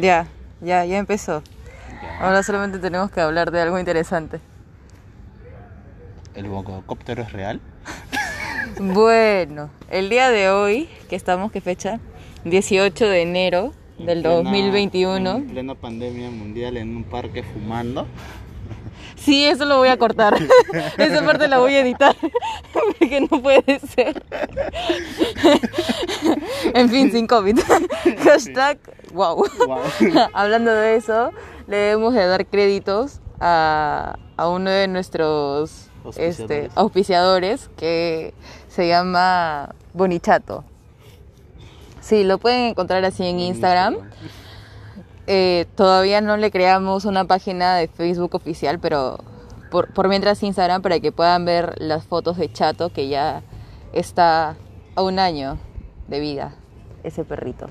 Ya, ya, ya empezó. Ahora solamente tenemos que hablar de algo interesante. ¿El bococóptero es real? Bueno, el día de hoy, que estamos, ¿qué fecha? 18 de enero del En plena- 2021. En plena pandemia mundial en un parque fumando. Sí, eso lo voy a cortar. Esa parte la voy a editar. Porque no puede ser. En fin, sin COVID. Hashtag wow. Wow. Hablando de eso, le debemos de dar créditos a, a uno de nuestros este, Auspiciadores. auspiciadores que se llama Bonichato. Sí, lo pueden encontrar así en Instagram. Eh, todavía no le creamos una página de Facebook oficial, pero por, por mientras Instagram para que puedan ver las fotos de Chato que ya está a un año de vida, ese perrito.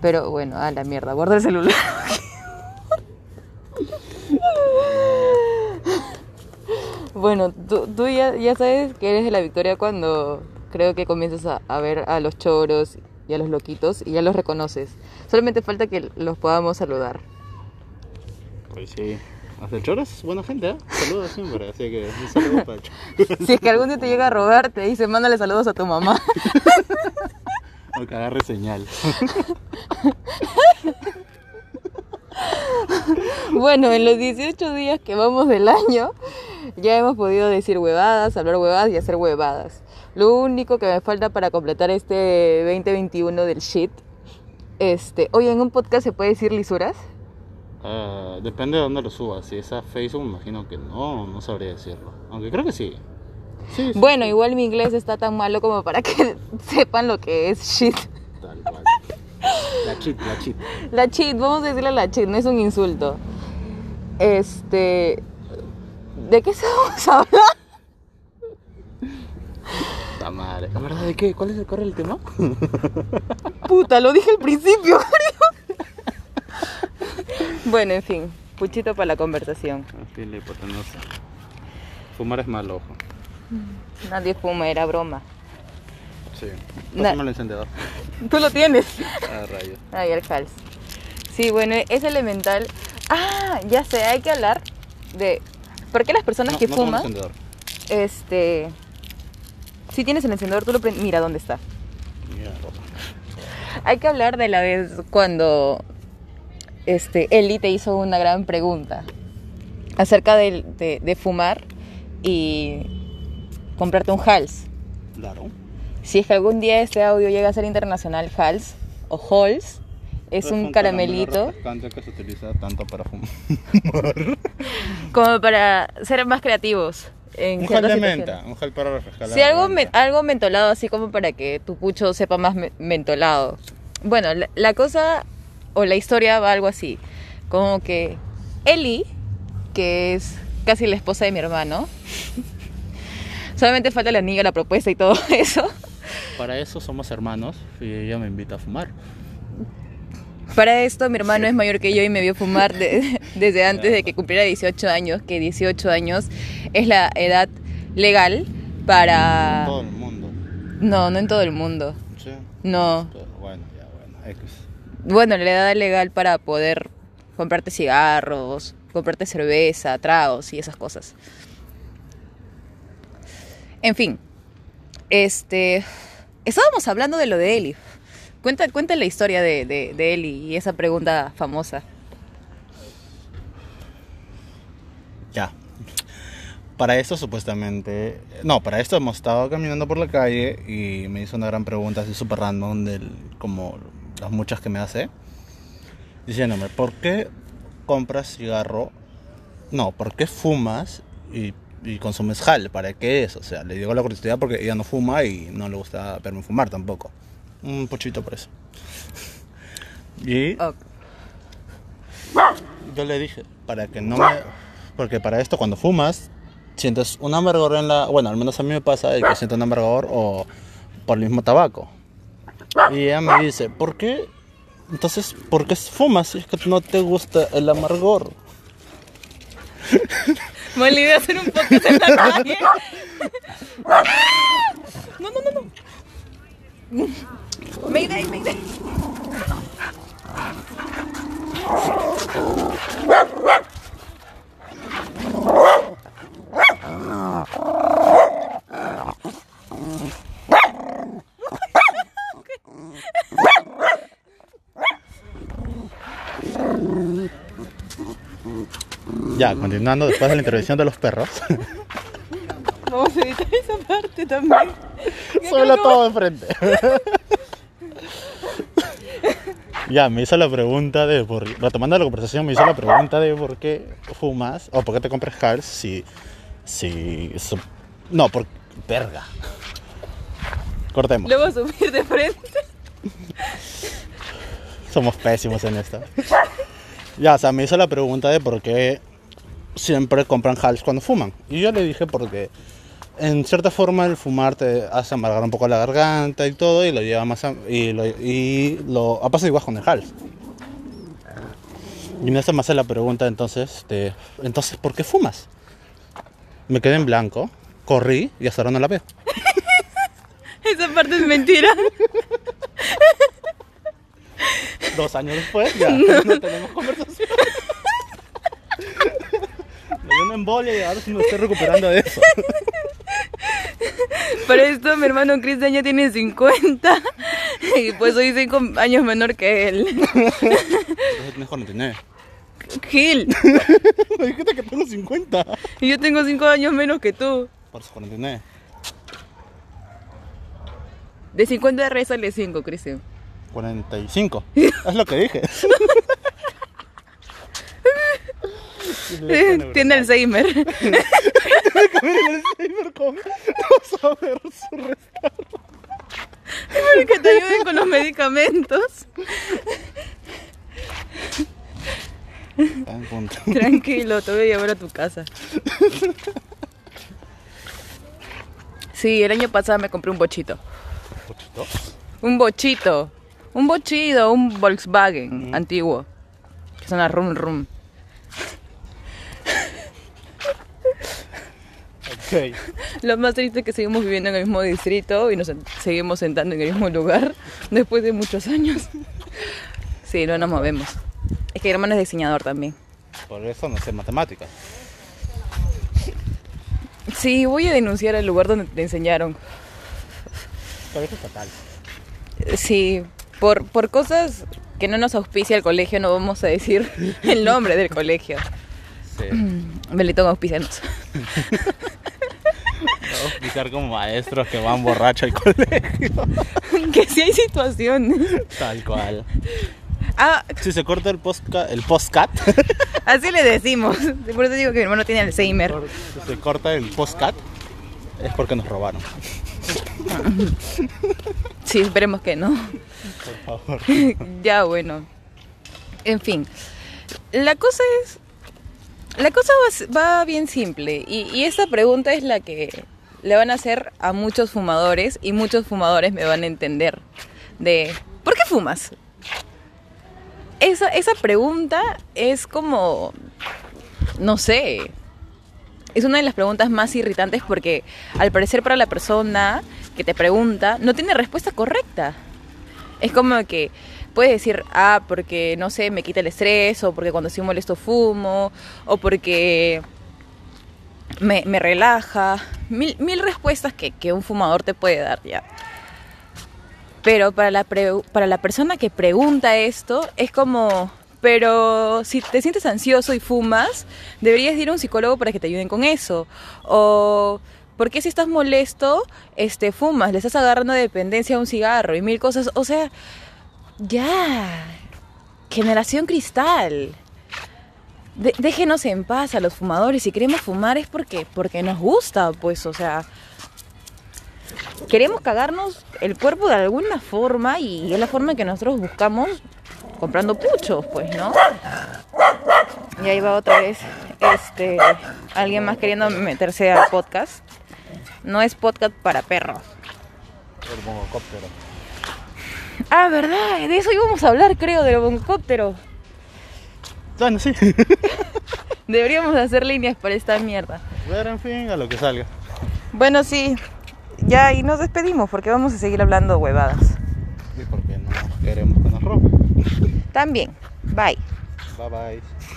Pero bueno, a la mierda, guarda el celular. bueno, tú, tú ya, ya sabes que eres de la victoria cuando creo que comienzas a, a ver a los choros y a los loquitos y ya los reconoces. Solamente falta que los podamos saludar. Pues sí. Hasta el choro es buena gente, ¿eh? Saludos siempre, así que un saludo para. Si es que algún día te llega a rogar, te dice, mándale saludos a tu mamá. O que agarre señal. Bueno, en los 18 días que vamos del año, ya hemos podido decir huevadas, hablar huevadas y hacer huevadas. Lo único que me falta para completar este 2021 del shit, este, oye, en un podcast se puede decir lisuras. Ah, depende de dónde lo subas. Si es a Facebook, me imagino que no, no sabría decirlo. Aunque creo que sí. Sí, sí, Bueno, sí. igual mi inglés está tan malo como para que sepan lo que es shit. Tal cual. La cheat, la cheat. La cheat, vamos a decirle la cheat, no es un insulto. Este. ¿De qué estamos hablando? La madre. ¿La verdad de qué? ¿Cuál es el corre el tema? Puta, lo dije al principio, bueno, en fin, puchito para la conversación. Así le hipotenusa. Fumar es malo, ojo. Nadie fuma, era broma. Sí. Pásame el encendedor. Tú lo tienes. Ah, rayos. Ay, el hals. Sí, bueno, es elemental. Ah, ya sé, hay que hablar de. ¿Por qué las personas No, que no fuman, encendedor. este. Si tienes el encendedor, tú lo prendes. Mira dónde está. Mira, Hay que hablar de la vez cuando este, Eli te hizo una gran pregunta acerca de, de- de fumar y comprarte un Hals. Claro. Si es que algún día este audio llega a ser internacional, Hals o Halls es un caramelito refrescante que se utiliza tanto para fumar. como para ser más creativos. En Un gel de menta, un gel para refrescar la Sí, algo, me- algo mentolado, así como para que tu pucho sepa más me- mentolado. Bueno, la, la cosa o la historia va algo así. Como que Eli, que es casi la esposa de mi hermano, solamente falta el anillo, la propuesta y todo eso. Para eso somos hermanos y ella me invita a fumar. Para esto, mi hermano es mayor que yo y me vio fumar de- desde antes de que cumpliera 18 años, que 18 años es la edad legal para... Todo el mundo. No, no en todo el mundo. Sí. No. Pero bueno, ya bueno. X. Bueno, la edad legal para poder comprarte cigarros, comprarte cerveza, tragos y esas cosas. En fin, este, estábamos hablando de lo de Eli. Cuenta, cuenta la historia de, de, Eli y esa pregunta famosa. Ya. Para esto supuestamente... No, para esto hemos estado caminando por la calle y me hizo una gran pregunta así súper random, del, como las muchas que me hace. Diciéndome, ¿por qué compras cigarro? No, ¿por qué fumas y, y consumes jal? ¿Para qué es? O sea, le digo la curiosidad porque ella no fuma y no le gusta verme fumar tampoco. Un pochito por eso. Y Ok. yo le dije, para que no me... Porque para esto cuando fumas, sientes un amargor en la... Bueno, al menos a mí me pasa el que siento un amargor o por el mismo tabaco. Y ella me dice, ¿por qué? Entonces, ¿por qué fumas si es que no te gusta el amargor? Mala idea hacer un podcast en la calle. No, no, no, no. Mayday, Mayday. Ya, continuando después de la intervención de los perros. Vamos a editar esa parte también. Solo todo de frente. ya, me hizo la pregunta de por retomando la conversación, me hizo la pregunta de por qué fumas o por qué te compras Hals si si su- no, por verga. Cortemos. A subir de frente. Somos pésimos en esto. Ya, o sea, me hizo la pregunta de por qué siempre compran Hals cuando fuman. Y yo le dije porque en cierta forma el fumar te hace amargar un poco la garganta y todo y lo lleva más a, y lo y lo ha pasado igual con el Hals. Y me hace la pregunta entonces de entonces ¿por qué fumas? Me quedé en blanco, corrí y hasta ahora no la veo. Esa parte es mentira. Dos años después ya no, tenemos conversación. Me dio una embolia y ahora sí me estoy recuperando de eso. Por esto mi hermano Cristian ya tiene 50 y pues soy 5 años menor que él. Entonces tienes 49. Gil, Me dijiste que tengo 50. y yo tengo 5 años menos que tú. Por eso 49. De 50 de sale 5, Cristian. 45. Es lo que dije. Tiene Alzheimer. Vamos a ver su restar. Para que te ayuden con los medicamentos. Tranquilo, te voy a llevar a tu casa. Sí, el año pasado me compré un bochito. Pochito. Un bochito. Un bochido, un Volkswagen antiguo. Que suena rum rum. Ok. Lo más triste es que seguimos viviendo en el mismo distrito y nos seguimos sentando en el mismo lugar después de muchos años. Sí, no nos movemos. Es que mi hermano es diseñador también. Por eso no sé matemáticas. Sí, voy a denunciar al lugar donde te enseñaron. Pero eso es fatal. Sí, por, por cosas que no nos auspicia el colegio, no vamos a decir el nombre del colegio. Sí. Belitón, auspicianos. Explicar como maestros que van borrachos al colegio. que sí hay situaciones. Tal cual. Ah, Si se corta el postcat, el postcat, así le decimos. Por eso digo que mi hermano tiene Alzheimer. si se corta el postcat, es porque nos robaron. Sí, esperemos que no. Por favor. ya, bueno. En fin. La cosa es. La cosa va, bien simple. Y, y esta pregunta es la que le van a hacer a muchos fumadores. Y muchos fumadores me van a entender. De. ¿Por qué fumas? Esa, esa pregunta es como. No sé. Es una de las preguntas más irritantes porque al parecer para la persona que te pregunta no tiene respuesta correcta. Es como que puedes decir, ah, porque no sé, me quita el estrés, o porque cuando estoy molesto fumo, o porque me, relaja. Mil, mil respuestas que, que un fumador te puede dar ya. Pero para la, pre- para la persona que pregunta esto, es como, pero si te sientes ansioso y fumas, deberías ir a un psicólogo para que te ayuden con eso. O, ¿por qué si estás molesto, este, fumas? Le estás agarrando dependencia a un cigarro y mil cosas. O sea, ya. Generación cristal. De- déjenos en paz a los fumadores. Si queremos fumar es porque, porque nos gusta, pues, o sea. Queremos cagarnos el cuerpo de alguna forma y es la forma que nosotros buscamos comprando puchos, pues, ¿no? Y ahí va otra vez este alguien más queriendo meterse al podcast. No es podcast para perros. El bongocóptero. Ah, ¿verdad? De eso íbamos a hablar, creo, del bongocóptero. Bueno, sí. Deberíamos hacer líneas para esta mierda. Pero en fin, a lo que salga. Bueno, sí. Ya, y nos despedimos porque vamos a seguir hablando huevadas. Y porque no queremos que nos roben. También. Bye. Bye bye.